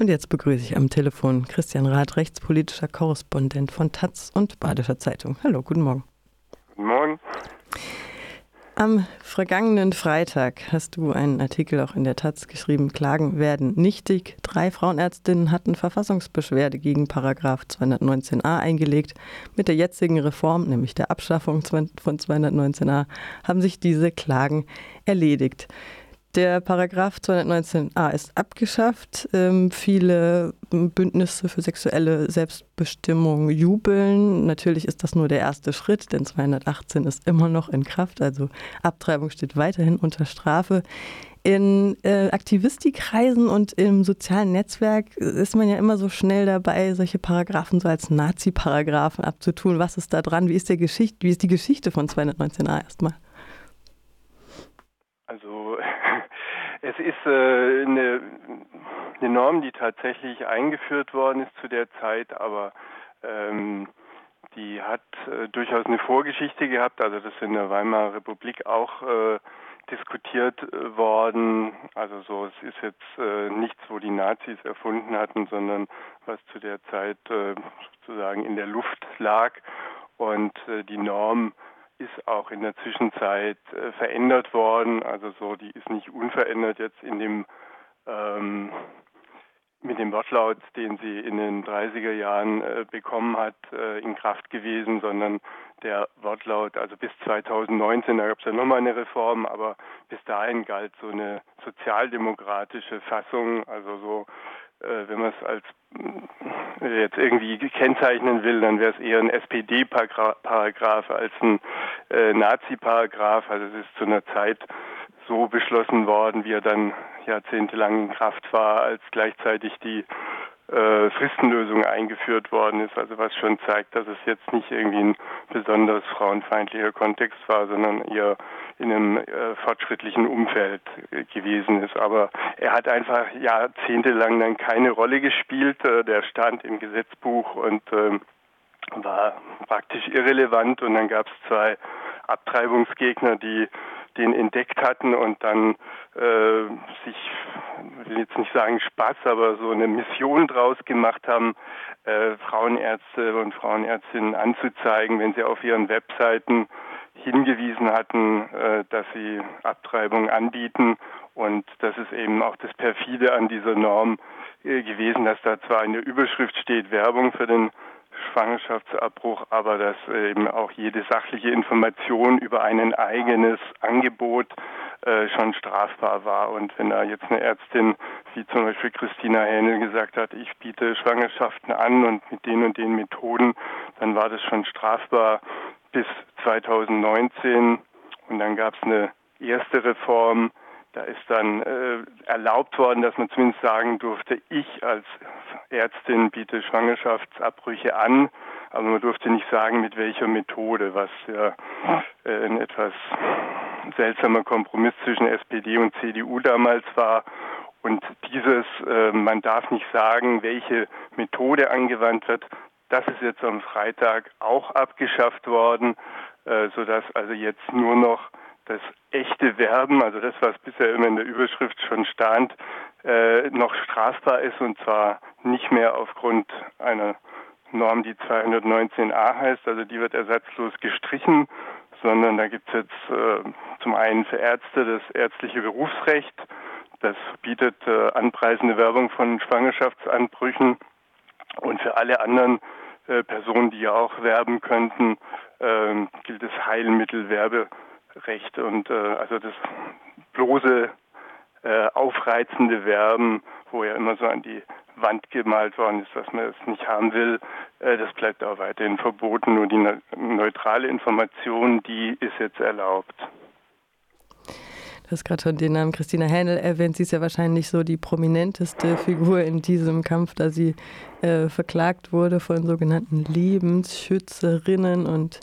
Und jetzt begrüße ich am Telefon Christian Rath, rechtspolitischer Korrespondent von Taz und Badischer Zeitung. Hallo, guten Morgen. Guten Morgen. Am vergangenen Freitag hast du einen Artikel auch in der Taz geschrieben, Klagen werden nichtig. Drei Frauenärztinnen hatten Verfassungsbeschwerde gegen Paragraph 219a eingelegt. Mit der jetzigen Reform, nämlich der Abschaffung von 219a, haben sich diese Klagen erledigt. Der Paragraph 219a ist abgeschafft. Ähm, viele Bündnisse für sexuelle Selbstbestimmung jubeln. Natürlich ist das nur der erste Schritt, denn 218 ist immer noch in Kraft. Also Abtreibung steht weiterhin unter Strafe. In äh, Aktivistikkreisen und im sozialen Netzwerk ist man ja immer so schnell dabei, solche Paragraphen so als Nazi-Paragraphen abzutun. Was ist da dran? Wie ist, der Geschichte, wie ist die Geschichte von 219a erstmal? Also es ist äh, eine, eine, Norm, die tatsächlich eingeführt worden ist zu der Zeit, aber ähm, die hat äh, durchaus eine Vorgeschichte gehabt. Also das ist in der Weimarer Republik auch äh, diskutiert äh, worden. Also so, es ist jetzt äh, nichts, wo die Nazis erfunden hatten, sondern was zu der Zeit äh, sozusagen in der Luft lag. Und die Norm ist auch in der Zwischenzeit äh, verändert worden. Also so, die ist nicht unverändert jetzt in dem ähm, mit dem Wortlaut, den sie in den 30er Jahren äh, bekommen hat, äh, in Kraft gewesen, sondern der Wortlaut, also bis 2019, da gab es ja nochmal eine Reform, aber bis dahin galt so eine sozialdemokratische Fassung, also so wenn man es als äh, jetzt irgendwie kennzeichnen will, dann wäre es eher ein SPD-Paragraph als ein äh, Nazi-Paragraph. Also es ist zu einer Zeit so beschlossen worden, wie er dann jahrzehntelang in Kraft war, als gleichzeitig die äh, Fristenlösung eingeführt worden ist. Also was schon zeigt, dass es jetzt nicht irgendwie ein besonders frauenfeindlicher Kontext war, sondern eher in einem äh, fortschrittlichen Umfeld äh, gewesen ist. Aber er hat einfach jahrzehntelang dann keine Rolle gespielt. Äh, der stand im Gesetzbuch und ähm, war praktisch irrelevant. Und dann gab es zwei Abtreibungsgegner, die den entdeckt hatten und dann äh, sich, will jetzt nicht sagen Spaß, aber so eine Mission draus gemacht haben, äh, Frauenärzte und Frauenärztinnen anzuzeigen, wenn sie auf ihren Webseiten hingewiesen hatten, äh, dass sie Abtreibung anbieten. Und das ist eben auch das Perfide an dieser Norm äh, gewesen, dass da zwar in der Überschrift steht Werbung für den Schwangerschaftsabbruch, aber dass eben auch jede sachliche Information über ein eigenes Angebot äh, schon strafbar war. Und wenn da jetzt eine Ärztin, wie zum Beispiel Christina Hähnel gesagt hat, ich biete Schwangerschaften an und mit den und den Methoden, dann war das schon strafbar bis 2019. Und dann gab es eine erste Reform, da ist dann äh, erlaubt worden, dass man zumindest sagen durfte, ich als Ärztin biete Schwangerschaftsabbrüche an, aber man durfte nicht sagen, mit welcher Methode, was ja äh, ein etwas seltsamer Kompromiss zwischen SPD und CDU damals war. Und dieses, äh, man darf nicht sagen, welche Methode angewandt wird, das ist jetzt am Freitag auch abgeschafft worden, äh, sodass also jetzt nur noch das echte Werben, also das, was bisher immer in der Überschrift schon stand, äh, noch strafbar ist und zwar nicht mehr aufgrund einer Norm, die 219a heißt, also die wird ersatzlos gestrichen, sondern da gibt es jetzt äh, zum einen für Ärzte das ärztliche Berufsrecht, das bietet äh, anpreisende Werbung von Schwangerschaftsanbrüchen und für alle anderen äh, Personen, die ja auch werben könnten, ähm, gilt das Heilmittelwerberecht. Recht und äh, also das bloße äh, aufreizende Werben, wo ja immer so an die Wand gemalt worden ist, dass man es nicht haben will, äh, das bleibt auch weiterhin verboten. Nur die ne neutrale Information, die ist jetzt erlaubt. Du hast gerade schon den Namen Christina Händel erwähnt. Sie ist ja wahrscheinlich so die prominenteste Figur in diesem Kampf, da sie äh, verklagt wurde von sogenannten Lebensschützerinnen und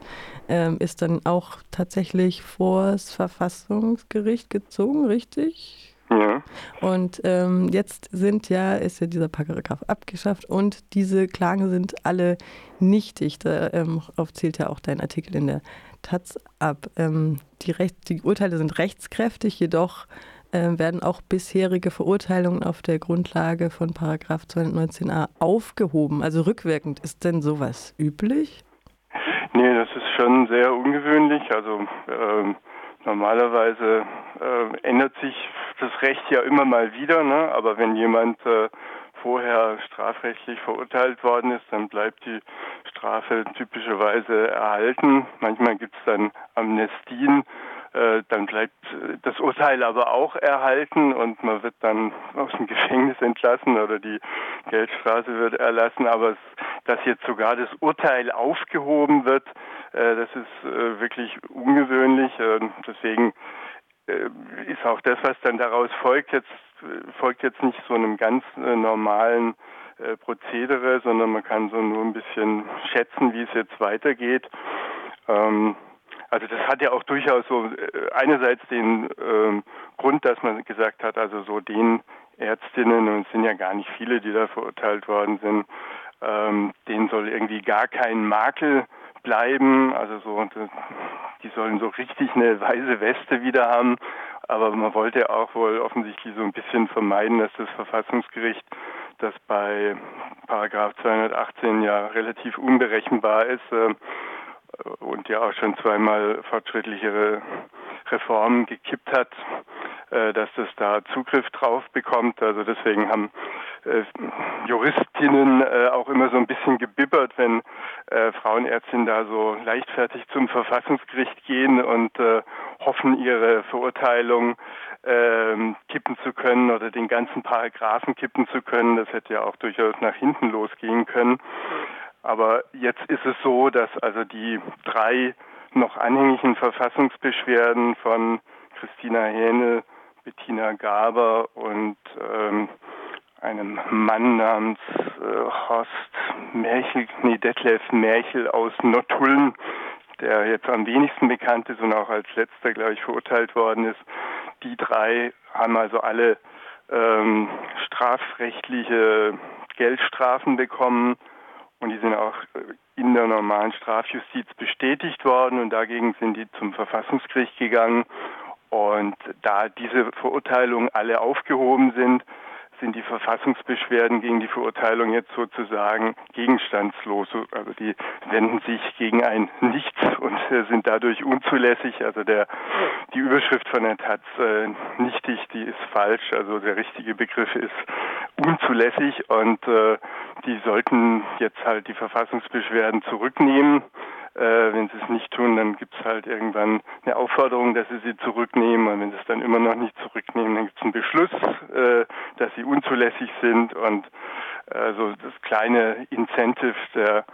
ähm, ist dann auch tatsächlich vor das Verfassungsgericht gezogen, richtig? Ja. Und ähm, jetzt sind ja, ist ja dieser Paragraph abgeschafft und diese Klagen sind alle nichtig. Darauf ähm, zählt ja auch dein Artikel in der Taz ab. Ähm, die, Recht, die Urteile sind rechtskräftig, jedoch äh, werden auch bisherige Verurteilungen auf der Grundlage von Paragraph 219a aufgehoben, also rückwirkend. Ist denn sowas üblich? Nee, das ist schon sehr ungewöhnlich. Also ähm, normalerweise äh, ändert sich das Recht ja immer mal wieder, ne? aber wenn jemand äh, vorher strafrechtlich verurteilt worden ist, dann bleibt die Strafe typischerweise erhalten. Manchmal gibt es dann Amnestien, äh, dann bleibt das Urteil aber auch erhalten und man wird dann aus dem Gefängnis entlassen oder die Geldstraße wird erlassen. Aber es, dass jetzt sogar das Urteil aufgehoben wird, äh, das ist äh, wirklich ungewöhnlich. deswegen ist auch das, was dann daraus folgt, jetzt folgt jetzt nicht so einem ganz normalen Prozedere, sondern man kann so nur ein bisschen schätzen, wie es jetzt weitergeht. Ähm, also das hat ja auch durchaus so äh, einerseits den äh, Grund, dass man gesagt hat, also so den Ärztinnen, und es sind ja gar nicht viele, die da verurteilt worden sind, ähm, denen soll irgendwie gar kein Makel bleiben, also so, die sollen so richtig eine weiße Weste wieder haben, aber man wollte auch wohl offensichtlich so ein bisschen vermeiden, dass das Verfassungsgericht, das bei Paragraph 218 ja relativ unberechenbar ist, äh, und ja auch schon zweimal fortschrittlichere Reformen gekippt hat, dass das da Zugriff drauf bekommt. Also deswegen haben äh, Juristinnen äh, auch immer so ein bisschen gebibbert, wenn Frauenärztinnen da so leichtfertig zum Verfassungsgericht gehen und hoffen, ihre Verurteilung ähm, kippen zu können oder den ganzen Paragraphen kippen zu können. Das hätte ja auch durchaus nach hinten losgehen können. Aber jetzt ist es so, dass also die drei noch anhängigen Verfassungsbeschwerden von Christina Hähnel, Bettina Gaber und ähm, einem Mann namens äh, Horst Merchel, nee, Detlef Merchel aus Nottuln, der jetzt am wenigsten bekannt ist und auch als letzter, glaube ich, verurteilt worden ist. Die drei haben also alle ähm, strafrechtliche Geldstrafen bekommen und die sind auch äh, in der normalen Strafjustiz bestätigt worden und dagegen sind die zum Verfassungsgericht gegangen. Und da diese Verurteilungen alle aufgehoben sind, sind die Verfassungsbeschwerden gegen die Verurteilung jetzt sozusagen gegenstandslos. Also die wenden sich gegen ein Nichts und sind dadurch unzulässig. Also der, die Überschrift von der Taz äh, nichtig, die ist falsch. Also der richtige Begriff ist unzulässig und äh, die sollten jetzt halt die Verfassungsbeschwerden zurücknehmen. Äh, wenn sie es nicht tun, dann gibt es halt irgendwann eine Aufforderung, dass sie sie zurücknehmen. Und wenn sie es dann immer noch nicht zurücknehmen, dann gibt es einen Beschluss, äh, dass sie unzulässig sind. Und äh, so das kleine Incentive der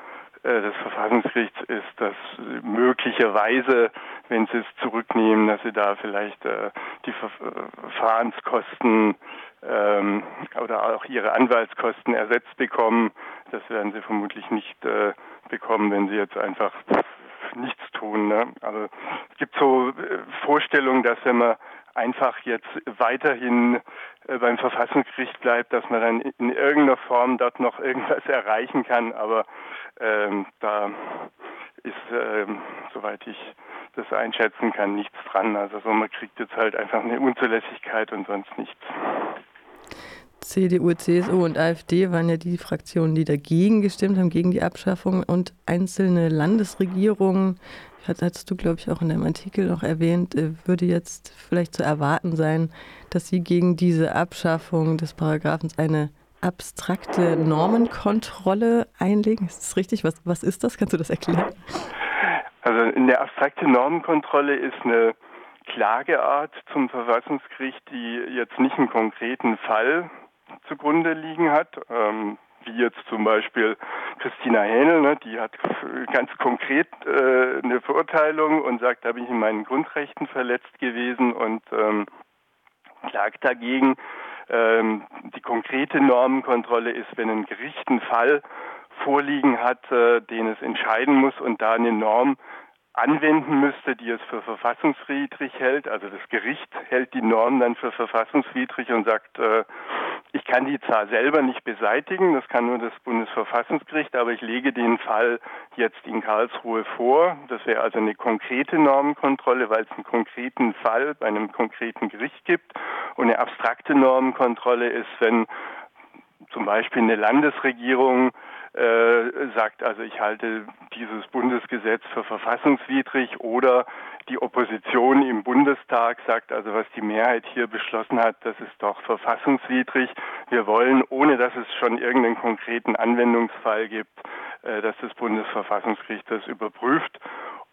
des Verfassungsgerichts ist, dass möglicherweise, wenn sie es zurücknehmen, dass sie da vielleicht äh, die Verfahrenskosten ähm, oder auch ihre Anwaltskosten ersetzt bekommen. Das werden sie vermutlich nicht äh, bekommen, wenn sie jetzt einfach nichts tun. Ne? Also es gibt so äh, Vorstellungen, dass wenn man einfach jetzt weiterhin äh, beim Verfassungsgericht bleibt, dass man dann in irgendeiner Form dort noch irgendwas erreichen kann. Aber ähm, da ist, ähm, soweit ich das einschätzen kann, nichts dran. Also so, man kriegt jetzt halt einfach eine Unzulässigkeit und sonst nichts. CDU, CSU und AfD waren ja die Fraktionen, die dagegen gestimmt haben, gegen die Abschaffung. Und einzelne Landesregierungen, hast du, glaube ich, auch in deinem Artikel noch erwähnt, äh, würde jetzt vielleicht zu erwarten sein, dass sie gegen diese Abschaffung des Paragraphens eine abstrakte Normenkontrolle einlegen. Ist das richtig? Was, was ist das? Kannst du das erklären? Also eine abstrakte Normenkontrolle ist eine Klageart zum Verfassungsgericht, die jetzt nicht einen konkreten Fall zugrunde liegen hat. Ähm, wie jetzt zum Beispiel Christina Hähnel, ne, die hat ganz konkret äh, eine Verurteilung und sagt, da bin ich in meinen Grundrechten verletzt gewesen und ähm, klagt dagegen. Ähm, die konkrete Normenkontrolle ist, wenn ein Gericht einen Fall vorliegen hat, äh, den es entscheiden muss und da eine Norm anwenden müsste, die es für verfassungswidrig hält. Also das Gericht hält die Norm dann für verfassungswidrig und sagt, äh, Ich kann die zwar selber nicht beseitigen, das kann nur das Bundesverfassungsgericht, aber ich lege den Fall jetzt in Karlsruhe vor. Das wäre also eine konkrete Normenkontrolle, weil es einen konkreten Fall bei einem konkreten Gericht gibt. Und eine abstrakte Normenkontrolle ist, wenn zum Beispiel eine Landesregierung äh, sagt, also ich halte dieses Bundesgesetz für verfassungswidrig oder die Opposition im Bundestag sagt, also was die Mehrheit hier beschlossen hat, das ist doch verfassungswidrig. Wir wollen, ohne dass es schon irgendeinen konkreten Anwendungsfall gibt, äh, dass das Bundesverfassungsgericht das überprüft.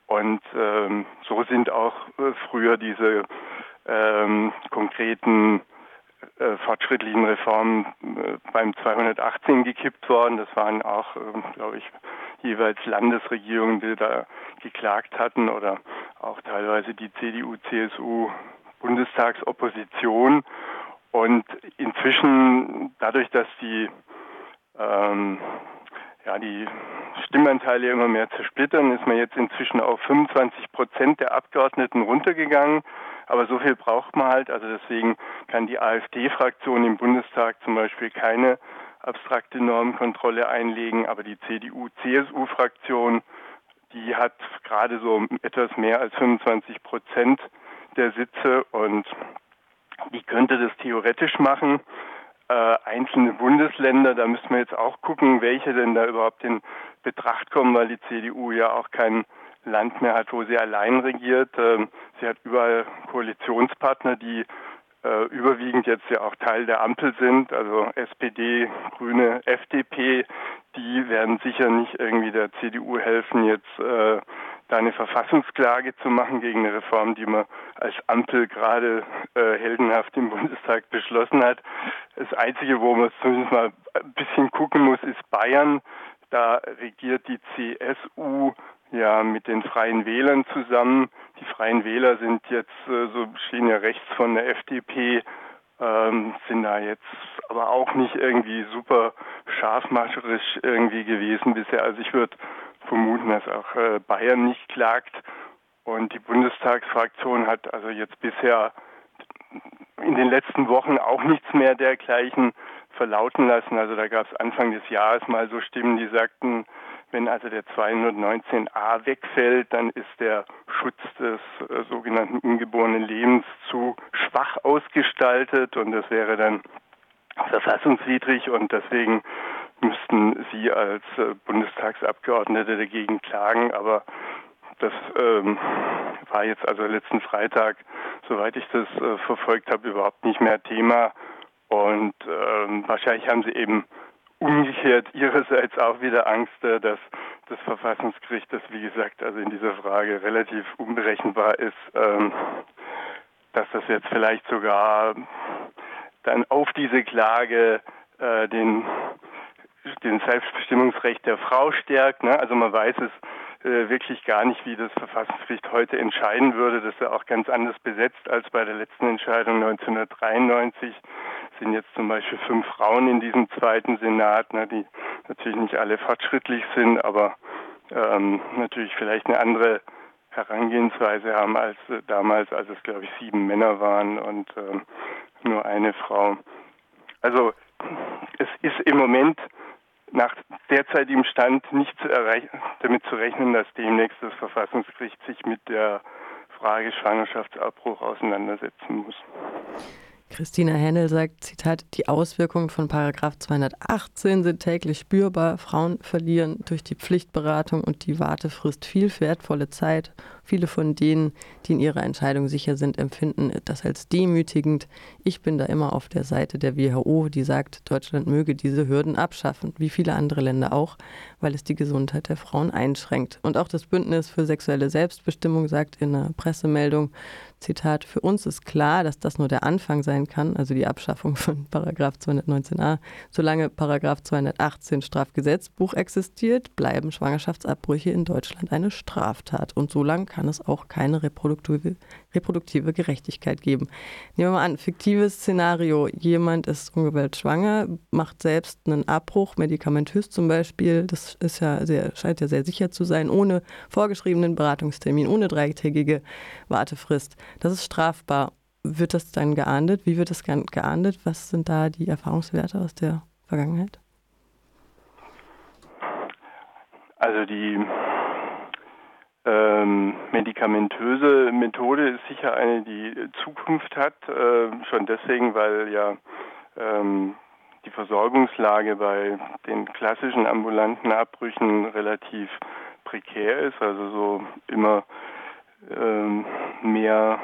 Und ähm, so sind auch äh, früher diese ähm, konkreten äh, fortschrittlichen Reformen äh, beim 218 gekippt worden. Das waren auch, äh, glaube ich, jeweils Landesregierungen, die da geklagt hatten oder auch teilweise die CDU, CSU, Bundestagsopposition. Und inzwischen, dadurch, dass die, ähm, ja, die Stimmanteile immer mehr zersplittern, ist man jetzt inzwischen auf 25 Prozent der Abgeordneten runtergegangen. Aber so viel braucht man halt. Also deswegen kann die AfD-Fraktion im Bundestag zum Beispiel keine abstrakte Normkontrolle einlegen, aber die CDU-CSU-Fraktion, die hat gerade so etwas mehr als 25 Prozent der Sitze und die könnte das theoretisch machen. Äh, einzelne Bundesländer, da müssen wir jetzt auch gucken, welche denn da überhaupt in Betracht kommen, weil die CDU ja auch kein Land mehr hat, wo sie allein regiert. Ähm, sie hat überall Koalitionspartner, die äh, überwiegend jetzt ja auch Teil der Ampel sind, also SPD, Grüne, FDP, die werden sicher nicht irgendwie der CDU helfen, jetzt äh, da eine Verfassungsklage zu machen gegen eine Reform, die man als Ampel gerade äh, heldenhaft im Bundestag beschlossen hat. Das Einzige, wo man zumindest mal ein bisschen gucken muss, ist Bayern. Da regiert die CSU ja mit den Freien Wählern zusammen. Die Freien Wähler sind jetzt äh, so stehen ja rechts von der FDP, ähm, sind da jetzt aber auch nicht irgendwie super scharfmascherisch irgendwie gewesen bisher. Also ich würde vermuten, dass auch äh, Bayern nicht klagt. Und die Bundestagsfraktion hat also jetzt bisher in den letzten Wochen auch nichts mehr dergleichen verlauten lassen. Also da gab es Anfang des Jahres mal so Stimmen, die sagten, wenn also der 219a wegfällt, dann ist der Schutz des äh, sogenannten ungeborenen Lebens zu schwach ausgestaltet und das wäre dann verfassungswidrig und deswegen müssten Sie als äh, Bundestagsabgeordnete dagegen klagen. Aber das ähm, war jetzt also letzten Freitag, soweit ich das äh, verfolgt habe, überhaupt nicht mehr Thema. Und ähm, wahrscheinlich haben Sie eben umgekehrt ihrerseits auch wieder Angst, äh, dass das Verfassungsgericht, das wie gesagt also in dieser Frage relativ unberechenbar ist, ähm, dass das jetzt vielleicht sogar dann auf diese Klage äh, den, den Selbstbestimmungsrecht der Frau stärkt. Ne? Also man weiß es äh, wirklich gar nicht, wie das Verfassungsgericht heute entscheiden würde. Das ist ja auch ganz anders besetzt als bei der letzten Entscheidung 1993 sind jetzt zum Beispiel fünf Frauen in diesem zweiten Senat, ne, die natürlich nicht alle fortschrittlich sind, aber ähm, natürlich vielleicht eine andere Herangehensweise haben als äh, damals, als es glaube ich sieben Männer waren und ähm, nur eine Frau. Also es ist im Moment nach derzeitigem Stand nicht zu damit zu rechnen, dass demnächst das Verfassungsgericht sich mit der Frage Schwangerschaftsabbruch auseinandersetzen muss. Christina Händel sagt, Zitat, die Auswirkungen von Paragraph 218 sind täglich spürbar. Frauen verlieren durch die Pflichtberatung und die Wartefrist viel wertvolle Zeit Viele von denen, die in ihrer Entscheidung sicher sind, empfinden das als demütigend. Ich bin da immer auf der Seite der WHO, die sagt, Deutschland möge diese Hürden abschaffen, wie viele andere Länder auch, weil es die Gesundheit der Frauen einschränkt. Und auch das Bündnis für sexuelle Selbstbestimmung sagt in einer Pressemeldung, Zitat, für uns ist klar, dass das nur der Anfang sein kann, also die Abschaffung von Paragraph 219a. Solange Paragraph 218 Strafgesetzbuch existiert, bleiben Schwangerschaftsabbrüche in Deutschland eine Straftat. Und so lange kann kann es auch keine reproduktive, reproduktive Gerechtigkeit geben. Nehmen wir mal an, fiktives Szenario, jemand ist ungewollt schwanger, macht selbst einen Abbruch, medikamentös zum Beispiel, das ist ja sehr, scheint ja sehr sicher zu sein, ohne vorgeschriebenen Beratungstermin, ohne dreitägige Wartefrist. Das ist strafbar wird das dann geahndet? Wie wird das geahndet? Was sind da die Erfahrungswerte aus der Vergangenheit? Also die ähm, medikamentöse Methode ist sicher eine, die Zukunft hat, äh, schon deswegen, weil ja ähm, die Versorgungslage bei den klassischen ambulanten Abbrüchen relativ prekär ist, also so immer mehr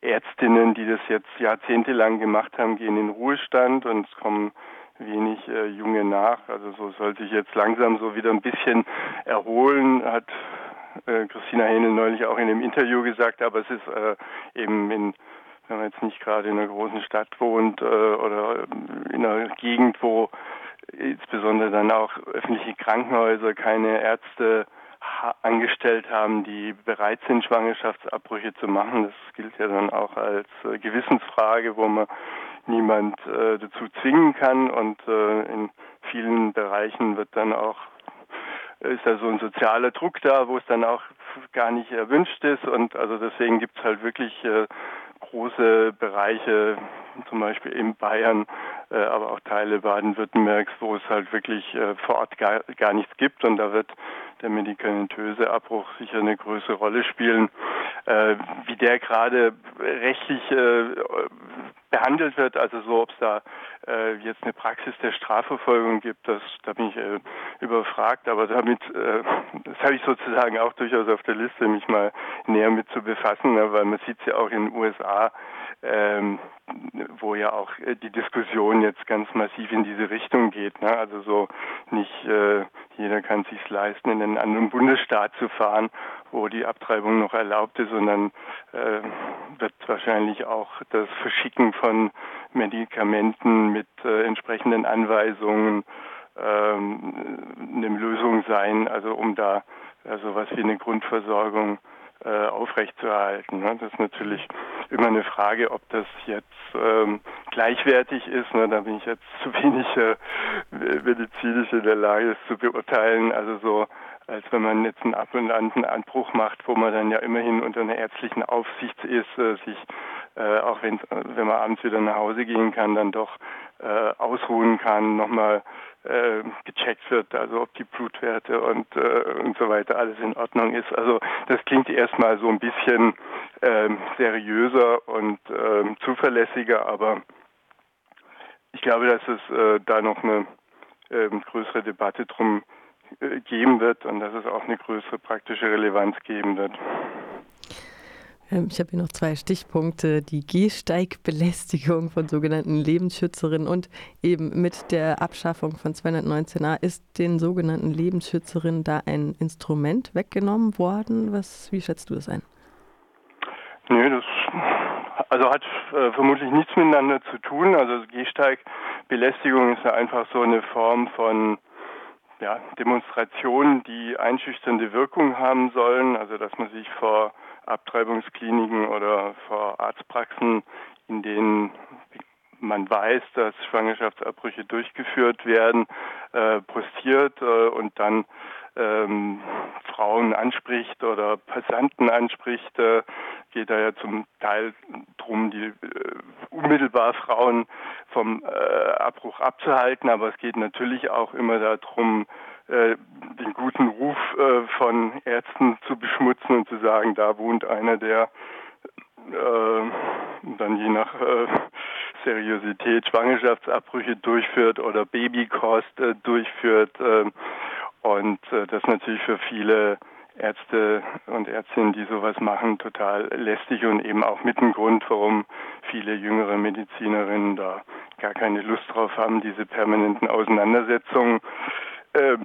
Ärztinnen, die das jetzt jahrzehntelang gemacht haben, gehen in Ruhestand und es kommen wenig äh, junge nach. Also so soll sich jetzt langsam so wieder ein bisschen erholen, hat äh, Christina Hähnel neulich auch in einem Interview gesagt, aber es ist äh, eben in wenn man jetzt nicht gerade in einer großen Stadt wohnt äh, oder in einer Gegend, wo insbesondere dann auch öffentliche Krankenhäuser keine Ärzte angestellt haben, die bereit sind, Schwangerschaftsabbrüche zu machen. Das gilt ja dann auch als äh, Gewissensfrage, wo man niemand äh, dazu zwingen kann. Und äh, in vielen Bereichen wird dann auch ist da so ein sozialer Druck da, wo es dann auch gar nicht erwünscht ist. Und also deswegen gibt es halt wirklich äh, große Bereiche, zum Beispiel in Bayern, äh, aber auch Teile Baden-Württembergs, wo es halt wirklich äh, vor Ort gar, gar nichts gibt. Und da wird der medikamentöse Abbruch sicher eine größere Rolle spielen. Äh, wie der gerade rechtlich äh, behandelt wird, also so, ob es da äh, jetzt eine Praxis der Strafverfolgung gibt, das, da bin ich äh, überfragt, aber damit, äh, das habe ich sozusagen auch durchaus auf der Liste, mich mal näher mit zu befassen, ne, weil man sieht es ja auch in den USA, ähm, wo ja auch äh, die Diskussion jetzt ganz massiv in diese Richtung geht. Ne? Also so nicht äh, jeder kann sich leisten, in einen anderen Bundesstaat zu fahren, wo die Abtreibung noch erlaubt ist, sondern äh, wird wahrscheinlich auch das Verschicken von Medikamenten mit äh, entsprechenden Anweisungen ähm, eine Lösung sein, also um da also was wie eine Grundversorgung äh, aufrechtzuerhalten. Ne? Das ist natürlich immer eine Frage, ob das jetzt ähm, gleichwertig ist. Ne? Da bin ich jetzt zu wenig äh, medizinisch in der Lage, es zu beurteilen. Also so, als wenn man jetzt einen ambulanten Anbruch macht, wo man dann ja immerhin unter einer ärztlichen Aufsicht ist, äh, sich äh, auch wenn, wenn man abends wieder nach Hause gehen kann, dann doch äh, ausruhen kann, nochmal äh, gecheckt wird, also ob die Blutwerte und, äh, und so weiter alles in Ordnung ist. Also das klingt erstmal so ein bisschen äh, seriöser und äh, zuverlässiger, aber ich glaube, dass es äh, da noch eine äh, größere Debatte drum geben wird und dass es auch eine größere praktische Relevanz geben wird. Ähm, ich habe hier noch zwei Stichpunkte. Die Gehsteigbelästigung von sogenannten Lebensschützerinnen und eben mit der Abschaffung von 219a ist den sogenannten Lebensschützerinnen da ein Instrument weggenommen worden. Was, wie schätzt du das ein? Nö, das also hat äh, vermutlich nichts miteinander zu tun. Also Gehsteigbelästigung ist ja einfach so eine Form von ja, Demonstrationen, die einschüchternde Wirkung haben sollen. Also dass man sich vor Abtreibungskliniken oder vor Arztpraxen, in denen man weiß, dass Schwangerschaftsabbrüche durchgeführt werden, äh, postiert äh, und dann ähm, Frauen anspricht oder Passanten anspricht, äh, geht da ja zum Teil darum, die äh, unmittelbar Frauen vom äh, Abbruch abzuhalten, aber es geht natürlich auch immer darum, äh, den guten Ruf äh, von Ärzten zu beschmutzen und zu sagen, da wohnt einer, der äh, dann je nach äh, Seriosität Schwangerschaftsabbrüche durchführt oder Babykost äh, durchführt. Äh, und äh, das natürlich für viele Ärzte und Ärztinnen, die sowas machen, total lästig und eben auch mit dem Grund, warum viele jüngere Medizinerinnen da gar keine Lust drauf haben, diese permanenten Auseinandersetzungen. Äh,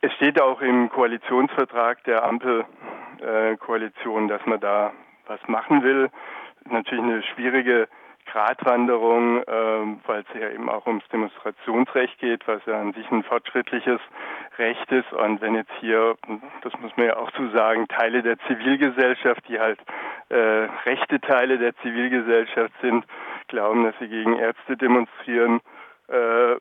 es steht auch im Koalitionsvertrag der Ampelkoalition, äh, dass man da was machen will. Natürlich eine schwierige Gratwanderung, äh, weil es ja eben auch ums Demonstrationsrecht geht, was ja an sich ein fortschrittliches Recht ist. Und wenn jetzt hier, das muss man ja auch zu sagen, Teile der Zivilgesellschaft, die halt äh, rechte Teile der Zivilgesellschaft sind, glauben, dass sie gegen Ärzte demonstrieren, äh,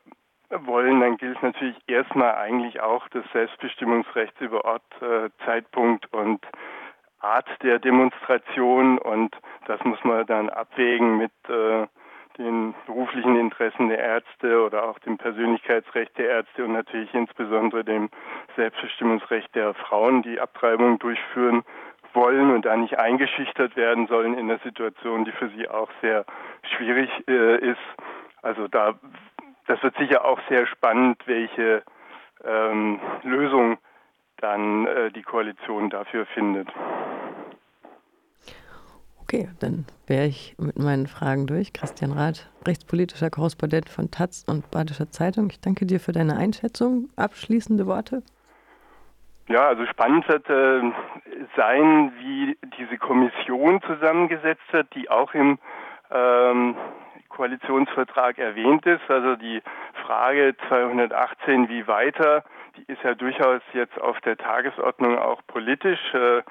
wollen, dann gilt natürlich erstmal eigentlich auch das Selbstbestimmungsrecht über Ort, äh, Zeitpunkt und Art der Demonstration und das muss man dann abwägen mit äh, den beruflichen Interessen der Ärzte oder auch dem Persönlichkeitsrecht der Ärzte und natürlich insbesondere dem Selbstbestimmungsrecht der Frauen, die Abtreibung durchführen wollen und da nicht eingeschüchtert werden sollen in der Situation, die für sie auch sehr schwierig äh, ist. Also da, das wird sicher auch sehr spannend, welche ähm, Lösung dann äh, die Koalition dafür findet. Okay, dann wäre ich mit meinen Fragen durch. Christian Rath, rechtspolitischer Korrespondent von Taz und Badischer Zeitung. Ich danke dir für deine Einschätzung. Abschließende Worte? Ja, also spannend wird äh, sein, wie diese Kommission zusammengesetzt wird, die auch im ähm, Koalitionsvertrag erwähnt ist. Also die Frage 218, wie weiter, die ist ja durchaus jetzt auf der Tagesordnung auch politisch. Äh,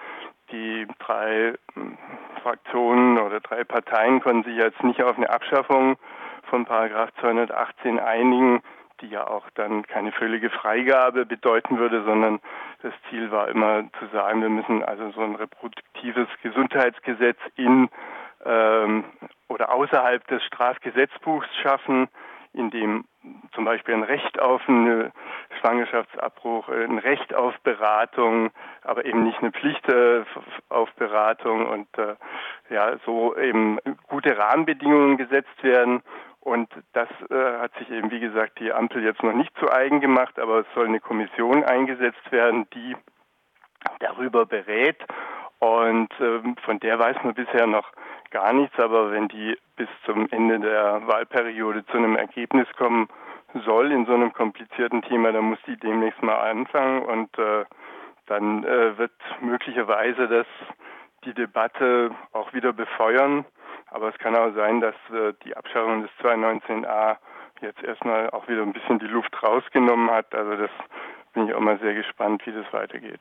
die drei hm, Fraktionen oder drei Parteien konnten sich jetzt nicht auf eine Abschaffung von Paragraph 218 einigen, die ja auch dann keine völlige Freigabe bedeuten würde, sondern das Ziel war immer zu sagen, wir müssen also so ein reproduktives Gesundheitsgesetz in ähm, oder außerhalb des Strafgesetzbuchs schaffen, in dem zum Beispiel ein Recht auf einen Schwangerschaftsabbruch, ein Recht auf Beratung, aber eben nicht eine Pflicht äh, auf Beratung und äh, ja so eben gute Rahmenbedingungen gesetzt werden. Und das äh, hat sich eben, wie gesagt, die Ampel jetzt noch nicht zu eigen gemacht, aber es soll eine Kommission eingesetzt werden, die darüber berät. Und ähm, von der weiß man bisher noch gar nichts, aber wenn die bis zum Ende der Wahlperiode zu einem Ergebnis kommen soll in so einem komplizierten Thema, dann muss die demnächst mal anfangen und äh, dann äh, wird möglicherweise das die Debatte auch wieder befeuern. Aber es kann auch sein, dass äh, die Abschaffung des 219a jetzt erstmal auch wieder ein bisschen die Luft rausgenommen hat. Also das bin ich auch mal sehr gespannt, wie das weitergeht.